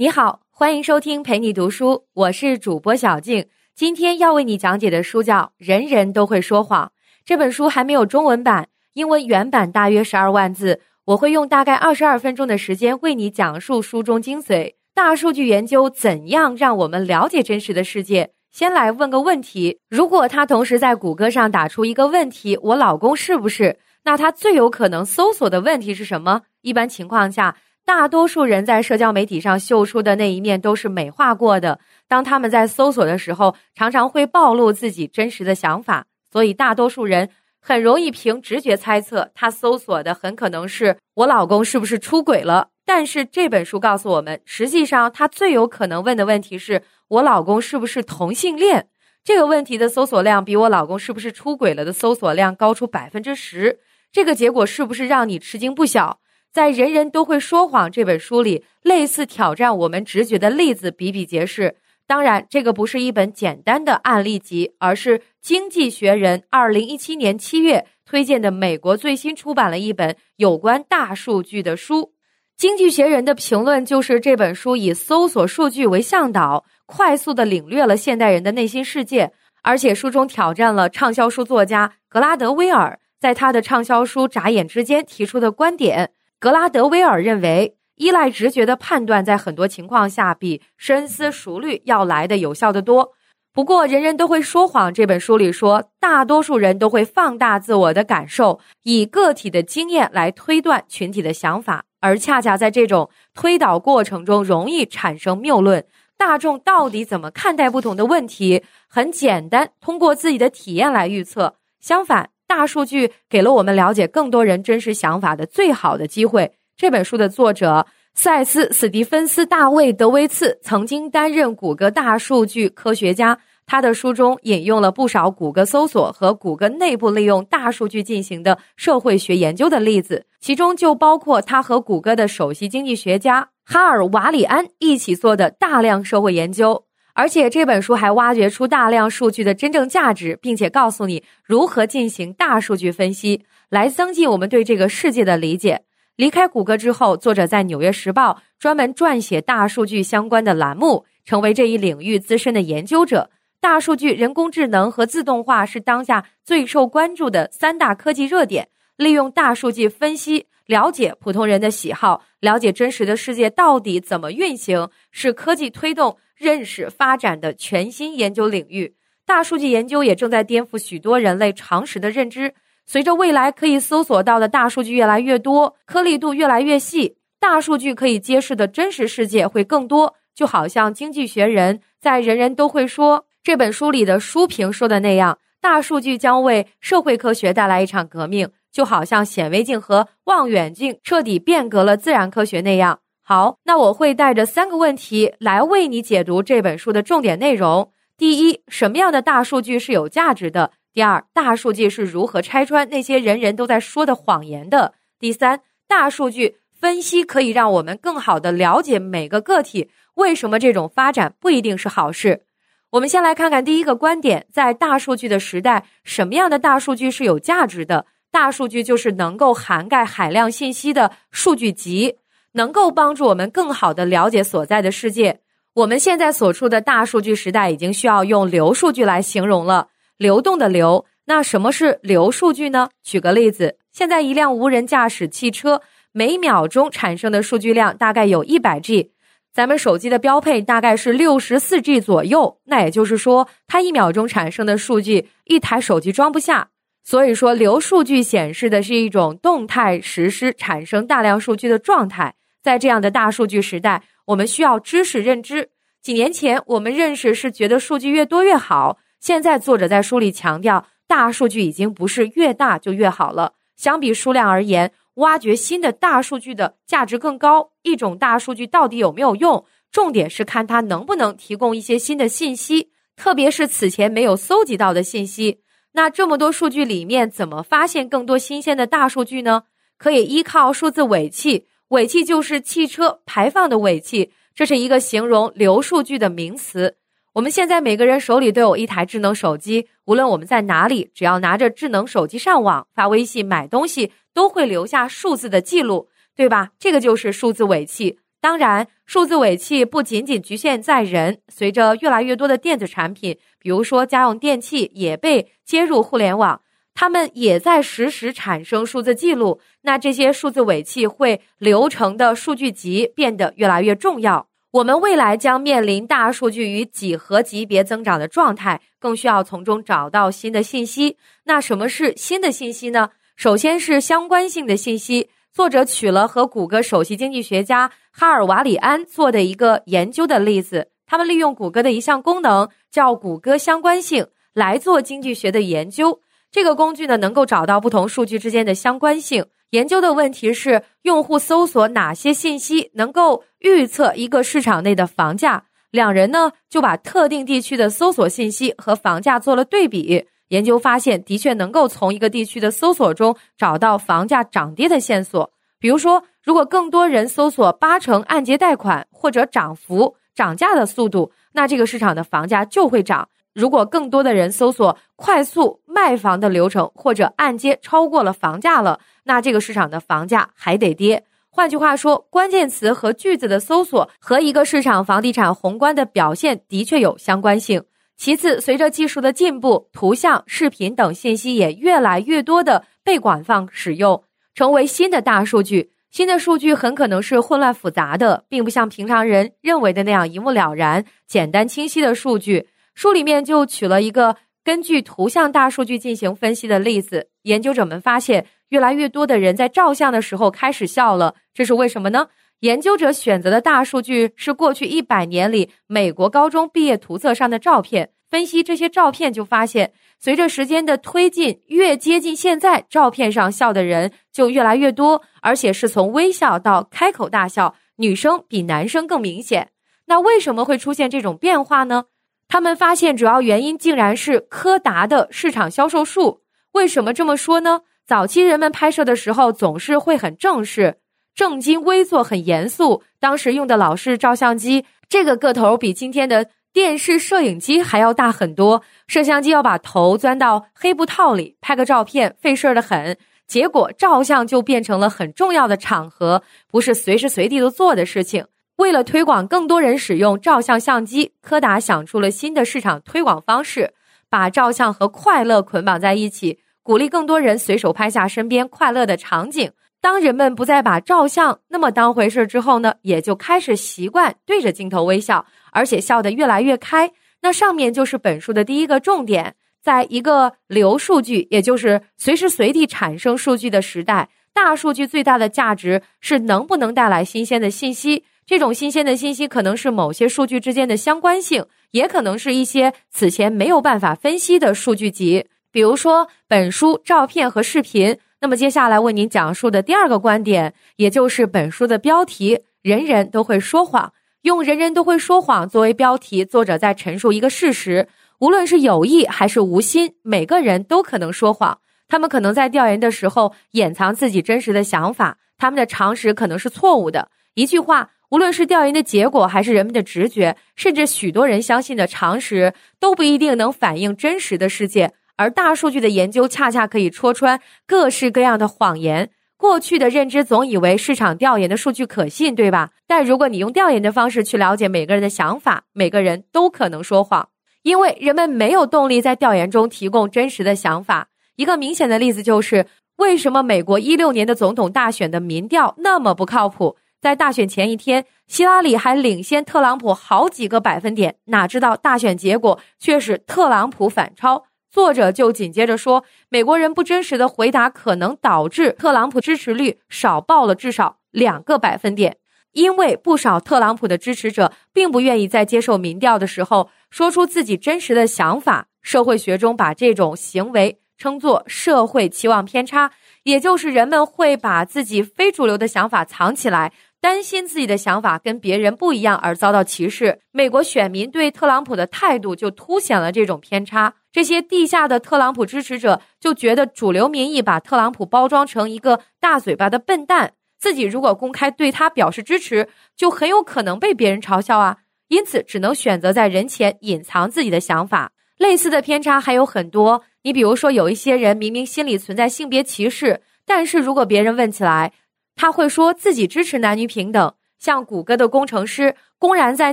你好，欢迎收听陪你读书，我是主播小静。今天要为你讲解的书叫《人人都会说谎》。这本书还没有中文版，英文原版大约十二万字。我会用大概二十二分钟的时间为你讲述书中精髓。大数据研究怎样让我们了解真实的世界？先来问个问题：如果他同时在谷歌上打出一个问题“我老公是不是”，那他最有可能搜索的问题是什么？一般情况下，大多数人在社交媒体上秀出的那一面都是美化过的。当他们在搜索的时候，常常会暴露自己真实的想法，所以大多数人很容易凭直觉猜测，他搜索的很可能是“我老公是不是出轨了”。但是这本书告诉我们，实际上他最有可能问的问题是我老公是不是同性恋？这个问题的搜索量比我老公是不是出轨了的搜索量高出百分之十。这个结果是不是让你吃惊不小？在《人人都会说谎》这本书里，类似挑战我们直觉的例子比比皆是。当然，这个不是一本简单的案例集，而是《经济学人》二零一七年七月推荐的美国最新出版了一本有关大数据的书。经济学人的评论就是这本书以搜索数据为向导，快速的领略了现代人的内心世界，而且书中挑战了畅销书作家格拉德威尔在他的畅销书《眨眼之间》提出的观点。格拉德威尔认为，依赖直觉的判断在很多情况下比深思熟虑要来的有效的多。不过，人人都会说谎。这本书里说，大多数人都会放大自我的感受，以个体的经验来推断群体的想法。而恰恰在这种推导过程中，容易产生谬论。大众到底怎么看待不同的问题？很简单，通过自己的体验来预测。相反，大数据给了我们了解更多人真实想法的最好的机会。这本书的作者塞斯·史蒂芬斯·大卫·德维茨曾经担任谷歌大数据科学家。他的书中引用了不少谷歌搜索和谷歌内部利用大数据进行的社会学研究的例子，其中就包括他和谷歌的首席经济学家哈尔·瓦里安一起做的大量社会研究。而且这本书还挖掘出大量数据的真正价值，并且告诉你如何进行大数据分析，来增进我们对这个世界的理解。离开谷歌之后，作者在《纽约时报》专门撰写大数据相关的栏目，成为这一领域资深的研究者。大数据、人工智能和自动化是当下最受关注的三大科技热点。利用大数据分析，了解普通人的喜好，了解真实的世界到底怎么运行，是科技推动认识发展的全新研究领域。大数据研究也正在颠覆许多人类常识的认知。随着未来可以搜索到的大数据越来越多，颗粒度越来越细，大数据可以揭示的真实世界会更多。就好像《经济学人》在《人人都会说》。这本书里的书评说的那样，大数据将为社会科学带来一场革命，就好像显微镜和望远镜彻底变革了自然科学那样。好，那我会带着三个问题来为你解读这本书的重点内容：第一，什么样的大数据是有价值的？第二，大数据是如何拆穿那些人人都在说的谎言的？第三，大数据分析可以让我们更好的了解每个个体，为什么这种发展不一定是好事？我们先来看看第一个观点，在大数据的时代，什么样的大数据是有价值的？大数据就是能够涵盖海量信息的数据集，能够帮助我们更好的了解所在的世界。我们现在所处的大数据时代，已经需要用流数据来形容了，流动的流。那什么是流数据呢？举个例子，现在一辆无人驾驶汽车每秒钟产生的数据量大概有一百 G。咱们手机的标配大概是六十四 G 左右，那也就是说，它一秒钟产生的数据，一台手机装不下。所以说，流数据显示的是一种动态实施产生大量数据的状态。在这样的大数据时代，我们需要知识认知。几年前，我们认识是觉得数据越多越好，现在作者在书里强调，大数据已经不是越大就越好了。相比数量而言。挖掘新的大数据的价值更高。一种大数据到底有没有用？重点是看它能不能提供一些新的信息，特别是此前没有搜集到的信息。那这么多数据里面，怎么发现更多新鲜的大数据呢？可以依靠数字尾气，尾气就是汽车排放的尾气，这是一个形容流数据的名词。我们现在每个人手里都有一台智能手机，无论我们在哪里，只要拿着智能手机上网、发微信、买东西。都会留下数字的记录，对吧？这个就是数字尾气。当然，数字尾气不仅仅局限在人，随着越来越多的电子产品，比如说家用电器，也被接入互联网，他们也在实时产生数字记录。那这些数字尾气会流程的数据集变得越来越重要。我们未来将面临大数据与几何级别增长的状态，更需要从中找到新的信息。那什么是新的信息呢？首先是相关性的信息。作者取了和谷歌首席经济学家哈尔瓦里安做的一个研究的例子，他们利用谷歌的一项功能叫谷歌相关性来做经济学的研究。这个工具呢，能够找到不同数据之间的相关性。研究的问题是，用户搜索哪些信息能够预测一个市场内的房价？两人呢就把特定地区的搜索信息和房价做了对比。研究发现，的确能够从一个地区的搜索中找到房价涨跌的线索。比如说，如果更多人搜索八成按揭贷款或者涨幅、涨价的速度，那这个市场的房价就会涨；如果更多的人搜索快速卖房的流程或者按揭超过了房价了，那这个市场的房价还得跌。换句话说，关键词和句子的搜索和一个市场房地产宏观的表现的确有相关性。其次，随着技术的进步，图像、视频等信息也越来越多的被广泛使用，成为新的大数据。新的数据很可能是混乱复杂的，并不像平常人认为的那样一目了然、简单清晰的数据。书里面就举了一个根据图像大数据进行分析的例子。研究者们发现，越来越多的人在照相的时候开始笑了，这是为什么呢？研究者选择的大数据是过去一百年里美国高中毕业图册上的照片。分析这些照片，就发现随着时间的推进，越接近现在，照片上笑的人就越来越多，而且是从微笑到开口大笑，女生比男生更明显。那为什么会出现这种变化呢？他们发现主要原因竟然是柯达的市场销售数。为什么这么说呢？早期人们拍摄的时候总是会很正式。正襟危坐，很严肃。当时用的老式照相机，这个个头比今天的电视摄影机还要大很多。摄像机要把头钻到黑布套里拍个照片，费事儿的很。结果照相就变成了很重要的场合，不是随时随地都做的事情。为了推广更多人使用照相相机，柯达想出了新的市场推广方式，把照相和快乐捆绑在一起，鼓励更多人随手拍下身边快乐的场景。当人们不再把照相那么当回事之后呢，也就开始习惯对着镜头微笑，而且笑得越来越开。那上面就是本书的第一个重点，在一个流数据，也就是随时随地产生数据的时代，大数据最大的价值是能不能带来新鲜的信息。这种新鲜的信息可能是某些数据之间的相关性，也可能是一些此前没有办法分析的数据集，比如说本书照片和视频。那么接下来为您讲述的第二个观点，也就是本书的标题“人人都会说谎”。用“人人都会说谎”作为标题，作者在陈述一个事实：无论是有意还是无心，每个人都可能说谎。他们可能在调研的时候掩藏自己真实的想法，他们的常识可能是错误的。一句话，无论是调研的结果，还是人们的直觉，甚至许多人相信的常识，都不一定能反映真实的世界。而大数据的研究恰恰可以戳穿各式各样的谎言。过去的认知总以为市场调研的数据可信，对吧？但如果你用调研的方式去了解每个人的想法，每个人都可能说谎，因为人们没有动力在调研中提供真实的想法。一个明显的例子就是，为什么美国一六年的总统大选的民调那么不靠谱？在大选前一天，希拉里还领先特朗普好几个百分点，哪知道大选结果却是特朗普反超。作者就紧接着说，美国人不真实的回答可能导致特朗普支持率少报了至少两个百分点，因为不少特朗普的支持者并不愿意在接受民调的时候说出自己真实的想法。社会学中把这种行为称作社会期望偏差，也就是人们会把自己非主流的想法藏起来。担心自己的想法跟别人不一样而遭到歧视，美国选民对特朗普的态度就凸显了这种偏差。这些地下的特朗普支持者就觉得主流民意把特朗普包装成一个大嘴巴的笨蛋，自己如果公开对他表示支持，就很有可能被别人嘲笑啊。因此，只能选择在人前隐藏自己的想法。类似的偏差还有很多，你比如说，有一些人明明心里存在性别歧视，但是如果别人问起来，他会说自己支持男女平等，像谷歌的工程师公然在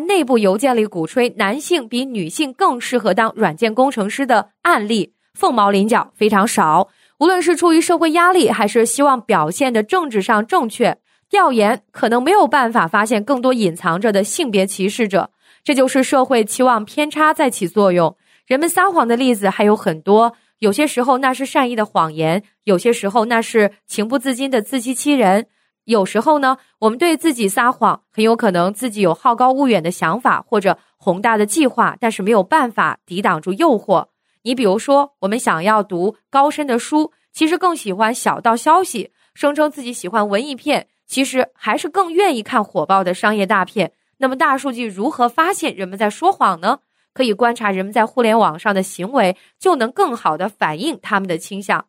内部邮件里鼓吹男性比女性更适合当软件工程师的案例，凤毛麟角，非常少。无论是出于社会压力，还是希望表现的政治上正确，调研可能没有办法发现更多隐藏着的性别歧视者。这就是社会期望偏差在起作用。人们撒谎的例子还有很多，有些时候那是善意的谎言，有些时候那是情不自禁的自欺欺人。有时候呢，我们对自己撒谎，很有可能自己有好高骛远的想法或者宏大的计划，但是没有办法抵挡住诱惑。你比如说，我们想要读高深的书，其实更喜欢小道消息；声称自己喜欢文艺片，其实还是更愿意看火爆的商业大片。那么，大数据如何发现人们在说谎呢？可以观察人们在互联网上的行为，就能更好的反映他们的倾向。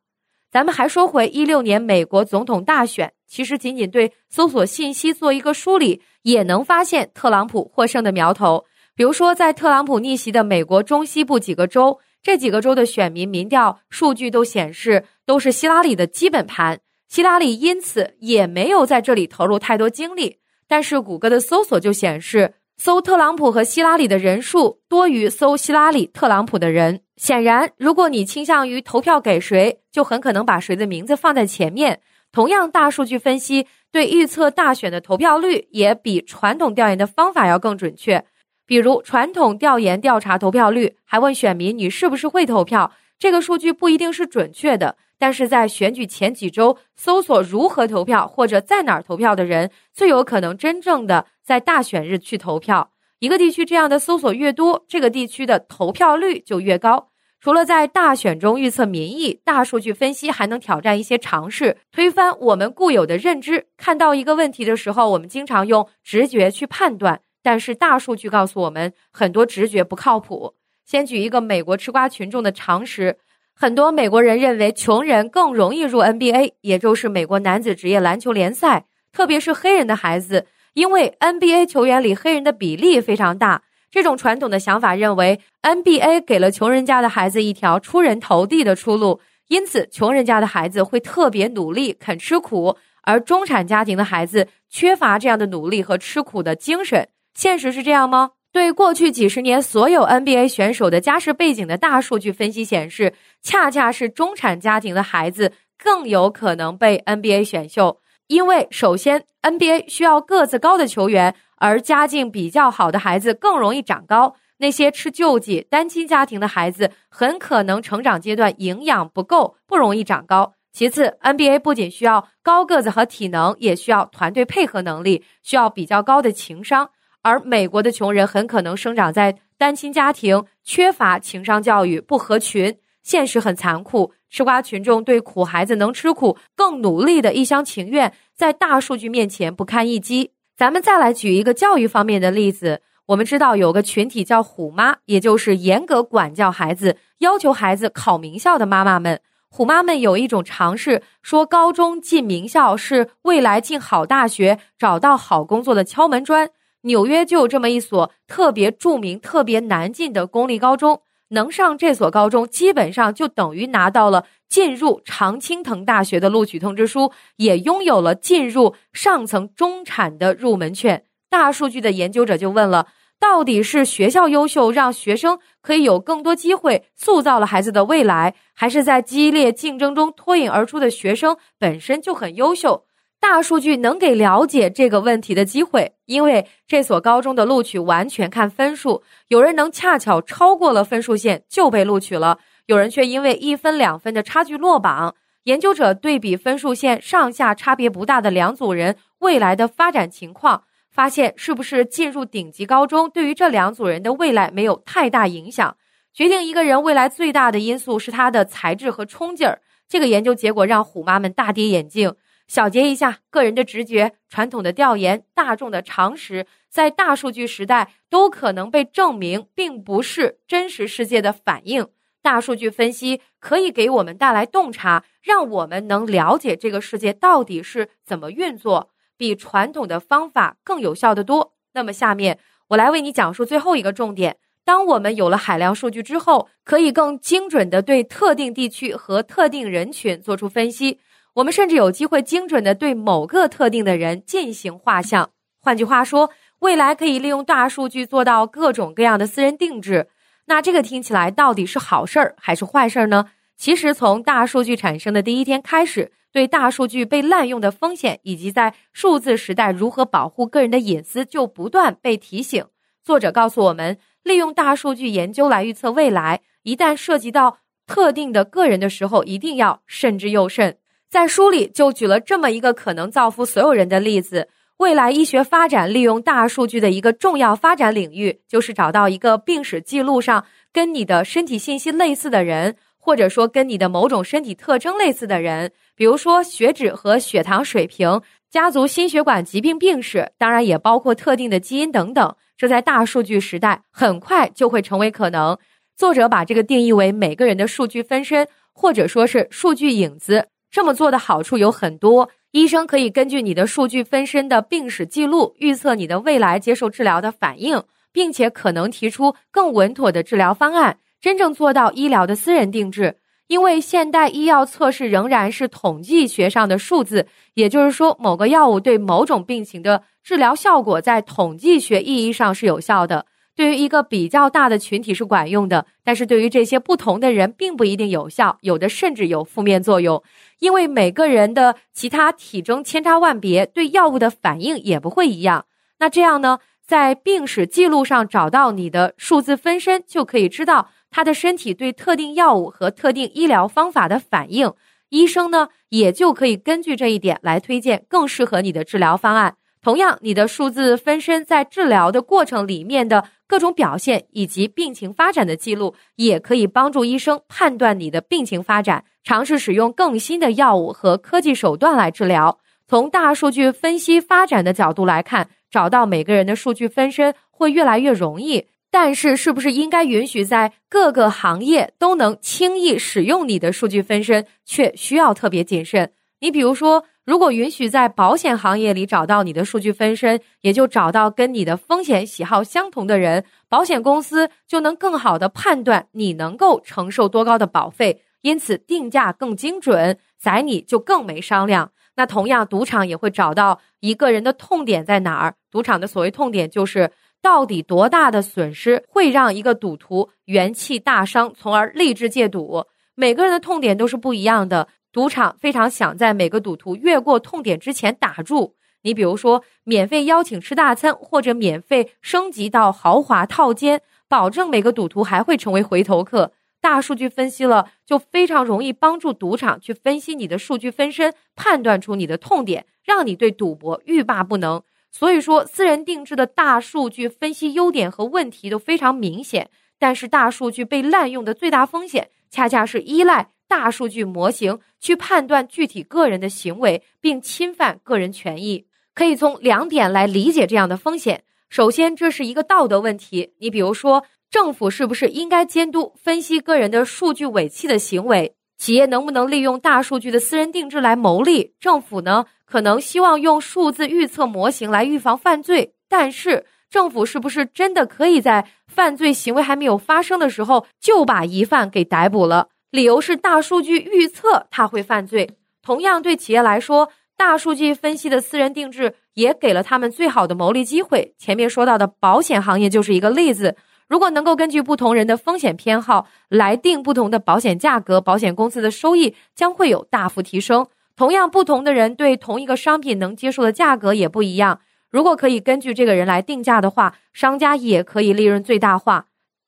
咱们还说回一六年美国总统大选，其实仅仅对搜索信息做一个梳理，也能发现特朗普获胜的苗头。比如说，在特朗普逆袭的美国中西部几个州，这几个州的选民民调数据都显示都是希拉里的基本盘，希拉里因此也没有在这里投入太多精力。但是谷歌的搜索就显示。搜特朗普和希拉里的人数多于搜希拉里、特朗普的人。显然，如果你倾向于投票给谁，就很可能把谁的名字放在前面。同样，大数据分析对预测大选的投票率也比传统调研的方法要更准确。比如，传统调研调查投票率，还问选民你是不是会投票，这个数据不一定是准确的。但是在选举前几周，搜索如何投票或者在哪儿投票的人，最有可能真正的在大选日去投票。一个地区这样的搜索越多，这个地区的投票率就越高。除了在大选中预测民意，大数据分析还能挑战一些常识，推翻我们固有的认知。看到一个问题的时候，我们经常用直觉去判断，但是大数据告诉我们，很多直觉不靠谱。先举一个美国吃瓜群众的常识。很多美国人认为穷人更容易入 NBA，也就是美国男子职业篮球联赛，特别是黑人的孩子，因为 NBA 球员里黑人的比例非常大。这种传统的想法认为 NBA 给了穷人家的孩子一条出人头地的出路，因此穷人家的孩子会特别努力、肯吃苦，而中产家庭的孩子缺乏这样的努力和吃苦的精神。现实是这样吗？对过去几十年所有 NBA 选手的家世背景的大数据分析显示，恰恰是中产家庭的孩子更有可能被 NBA 选秀。因为首先，NBA 需要个子高的球员，而家境比较好的孩子更容易长高。那些吃救济、单亲家庭的孩子很可能成长阶段营养不够，不容易长高。其次，NBA 不仅需要高个子和体能，也需要团队配合能力，需要比较高的情商。而美国的穷人很可能生长在单亲家庭，缺乏情商教育，不合群。现实很残酷，吃瓜群众对苦孩子能吃苦、更努力的一厢情愿，在大数据面前不堪一击。咱们再来举一个教育方面的例子。我们知道有个群体叫“虎妈”，也就是严格管教孩子、要求孩子考名校的妈妈们。虎妈们有一种尝试，说高中进名校是未来进好大学、找到好工作的敲门砖。纽约就有这么一所特别著名、特别难进的公立高中，能上这所高中，基本上就等于拿到了进入常青藤大学的录取通知书，也拥有了进入上层中产的入门券。大数据的研究者就问了：到底是学校优秀，让学生可以有更多机会，塑造了孩子的未来，还是在激烈竞争中脱颖而出的学生本身就很优秀？大数据能给了解这个问题的机会，因为这所高中的录取完全看分数，有人能恰巧超过了分数线就被录取了，有人却因为一分两分的差距落榜。研究者对比分数线上下差别不大的两组人未来的发展情况，发现是不是进入顶级高中对于这两组人的未来没有太大影响。决定一个人未来最大的因素是他的才智和冲劲儿。这个研究结果让虎妈们大跌眼镜。小结一下，个人的直觉、传统的调研、大众的常识，在大数据时代都可能被证明并不是真实世界的反应。大数据分析可以给我们带来洞察，让我们能了解这个世界到底是怎么运作，比传统的方法更有效的多。那么，下面我来为你讲述最后一个重点：当我们有了海量数据之后，可以更精准的对特定地区和特定人群做出分析。我们甚至有机会精准的对某个特定的人进行画像。换句话说，未来可以利用大数据做到各种各样的私人定制。那这个听起来到底是好事儿还是坏事儿呢？其实从大数据产生的第一天开始，对大数据被滥用的风险以及在数字时代如何保护个人的隐私就不断被提醒。作者告诉我们，利用大数据研究来预测未来，一旦涉及到特定的个人的时候，一定要慎之又慎。在书里就举了这么一个可能造福所有人的例子：未来医学发展利用大数据的一个重要发展领域，就是找到一个病史记录上跟你的身体信息类似的人。或者说跟你的某种身体特征类似的人，比如说血脂和血糖水平、家族心血管疾病病史，当然也包括特定的基因等等。这在大数据时代很快就会成为可能。作者把这个定义为每个人的数据分身，或者说是数据影子。这么做的好处有很多：医生可以根据你的数据分身的病史记录，预测你的未来接受治疗的反应，并且可能提出更稳妥的治疗方案。真正做到医疗的私人定制，因为现代医药测试仍然是统计学上的数字，也就是说，某个药物对某种病情的治疗效果在统计学意义上是有效的，对于一个比较大的群体是管用的，但是对于这些不同的人并不一定有效，有的甚至有负面作用，因为每个人的其他体征千差万别，对药物的反应也不会一样。那这样呢，在病史记录上找到你的数字分身，就可以知道。他的身体对特定药物和特定医疗方法的反应，医生呢也就可以根据这一点来推荐更适合你的治疗方案。同样，你的数字分身在治疗的过程里面的各种表现以及病情发展的记录，也可以帮助医生判断你的病情发展，尝试使用更新的药物和科技手段来治疗。从大数据分析发展的角度来看，找到每个人的数据分身会越来越容易。但是，是不是应该允许在各个行业都能轻易使用你的数据分身，却需要特别谨慎？你比如说，如果允许在保险行业里找到你的数据分身，也就找到跟你的风险喜好相同的人，保险公司就能更好的判断你能够承受多高的保费，因此定价更精准，宰你就更没商量。那同样，赌场也会找到一个人的痛点在哪儿？赌场的所谓痛点就是。到底多大的损失会让一个赌徒元气大伤，从而立志戒赌？每个人的痛点都是不一样的。赌场非常想在每个赌徒越过痛点之前打住。你比如说，免费邀请吃大餐，或者免费升级到豪华套间，保证每个赌徒还会成为回头客。大数据分析了，就非常容易帮助赌场去分析你的数据分身，判断出你的痛点，让你对赌博欲罢不能。所以说，私人定制的大数据分析优点和问题都非常明显，但是大数据被滥用的最大风险，恰恰是依赖大数据模型去判断具体个人的行为，并侵犯个人权益。可以从两点来理解这样的风险。首先，这是一个道德问题。你比如说，政府是不是应该监督分析个人的数据尾气的行为？企业能不能利用大数据的私人定制来牟利？政府呢？可能希望用数字预测模型来预防犯罪，但是政府是不是真的可以在犯罪行为还没有发生的时候就把疑犯给逮捕了？理由是大数据预测他会犯罪。同样，对企业来说，大数据分析的私人定制也给了他们最好的牟利机会。前面说到的保险行业就是一个例子。如果能够根据不同人的风险偏好来定不同的保险价格，保险公司的收益将会有大幅提升。同样，不同的人对同一个商品能接受的价格也不一样。如果可以根据这个人来定价的话，商家也可以利润最大化。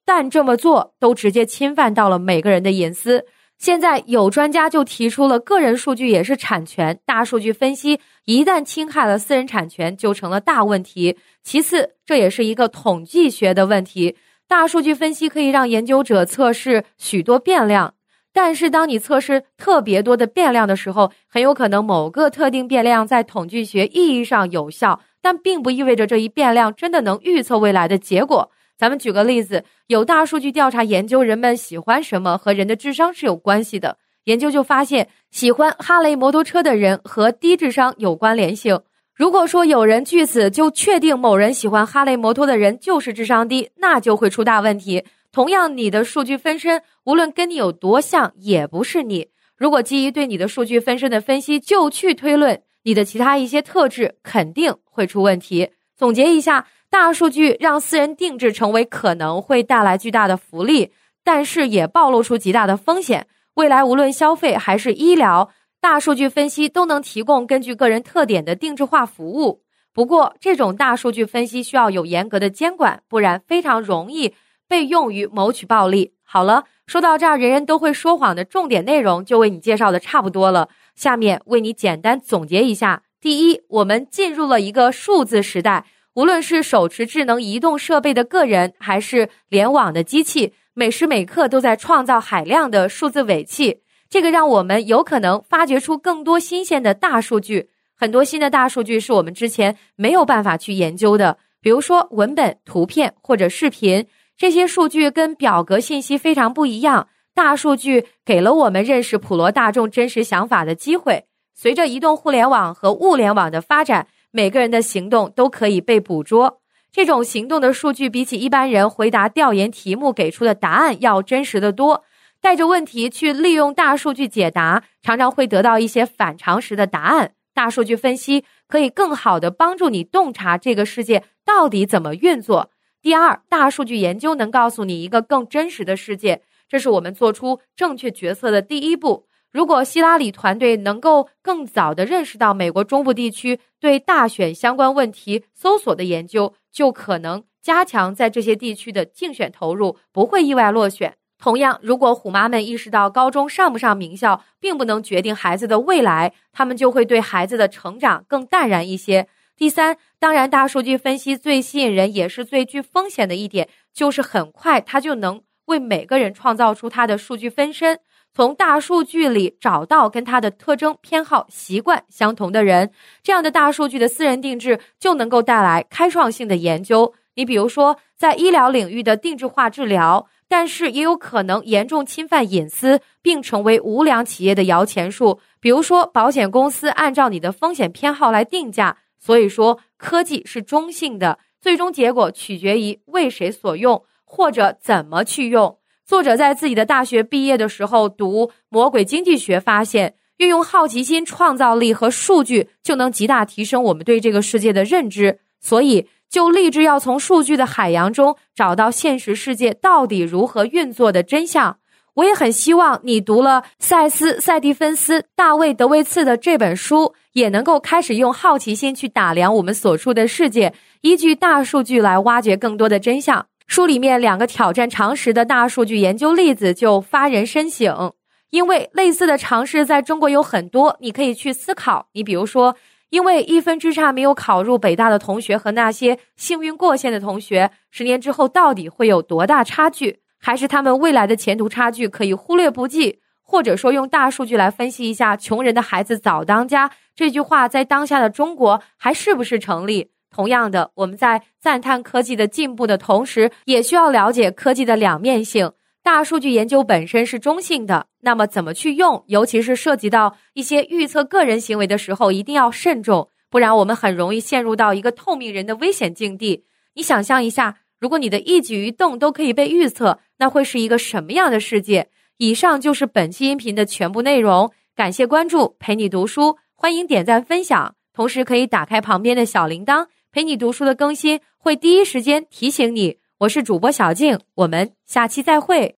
但这么做都直接侵犯到了每个人的隐私。现在有专家就提出了，个人数据也是产权，大数据分析一旦侵害了私人产权，就成了大问题。其次，这也是一个统计学的问题。大数据分析可以让研究者测试许多变量。但是，当你测试特别多的变量的时候，很有可能某个特定变量在统计学意义上有效，但并不意味着这一变量真的能预测未来的结果。咱们举个例子，有大数据调查研究人们喜欢什么和人的智商是有关系的。研究就发现，喜欢哈雷摩托车的人和低智商有关联性。如果说有人据此就确定某人喜欢哈雷摩托的人就是智商低，那就会出大问题。同样，你的数据分身无论跟你有多像，也不是你。如果基于对你的数据分身的分析就去推论你的其他一些特质，肯定会出问题。总结一下，大数据让私人定制成为可能会带来巨大的福利，但是也暴露出极大的风险。未来无论消费还是医疗，大数据分析都能提供根据个人特点的定制化服务。不过，这种大数据分析需要有严格的监管，不然非常容易被用于谋取暴利。好了，说到这儿，人人都会说谎的重点内容就为你介绍的差不多了。下面为你简单总结一下：第一，我们进入了一个数字时代，无论是手持智能移动设备的个人，还是联网的机器，每时每刻都在创造海量的数字尾气。这个让我们有可能发掘出更多新鲜的大数据。很多新的大数据是我们之前没有办法去研究的，比如说文本、图片或者视频，这些数据跟表格信息非常不一样。大数据给了我们认识普罗大众真实想法的机会。随着移动互联网和物联网的发展，每个人的行动都可以被捕捉。这种行动的数据比起一般人回答调研题目给出的答案要真实的多。带着问题去利用大数据解答，常常会得到一些反常识的答案。大数据分析可以更好的帮助你洞察这个世界到底怎么运作。第二，大数据研究能告诉你一个更真实的世界，这是我们做出正确决策的第一步。如果希拉里团队能够更早的认识到美国中部地区对大选相关问题搜索的研究，就可能加强在这些地区的竞选投入，不会意外落选。同样，如果虎妈们意识到高中上不上名校并不能决定孩子的未来，他们就会对孩子的成长更淡然一些。第三，当然，大数据分析最吸引人也是最具风险的一点，就是很快它就能为每个人创造出他的数据分身，从大数据里找到跟他的特征、偏好、习惯相同的人，这样的大数据的私人定制就能够带来开创性的研究。你比如说，在医疗领域的定制化治疗。但是也有可能严重侵犯隐私，并成为无良企业的摇钱树。比如说，保险公司按照你的风险偏好来定价。所以说，科技是中性的，最终结果取决于为谁所用，或者怎么去用。作者在自己的大学毕业的时候读《魔鬼经济学》，发现运用好奇心、创造力和数据，就能极大提升我们对这个世界的认知。所以。就立志要从数据的海洋中找到现实世界到底如何运作的真相。我也很希望你读了塞斯·塞蒂芬斯、大卫·德维茨的这本书，也能够开始用好奇心去打量我们所处的世界，依据大数据来挖掘更多的真相。书里面两个挑战常识的大数据研究例子就发人深省，因为类似的尝试在中国有很多，你可以去思考。你比如说。因为一分之差没有考入北大的同学和那些幸运过线的同学，十年之后到底会有多大差距？还是他们未来的前途差距可以忽略不计？或者说，用大数据来分析一下“穷人的孩子早当家”这句话在当下的中国还是不是成立？同样的，我们在赞叹科技的进步的同时，也需要了解科技的两面性。大数据研究本身是中性的，那么怎么去用，尤其是涉及到一些预测个人行为的时候，一定要慎重，不然我们很容易陷入到一个透明人的危险境地。你想象一下，如果你的一举一动都可以被预测，那会是一个什么样的世界？以上就是本期音频的全部内容，感谢关注，陪你读书，欢迎点赞分享，同时可以打开旁边的小铃铛，陪你读书的更新会第一时间提醒你。我是主播小静，我们下期再会。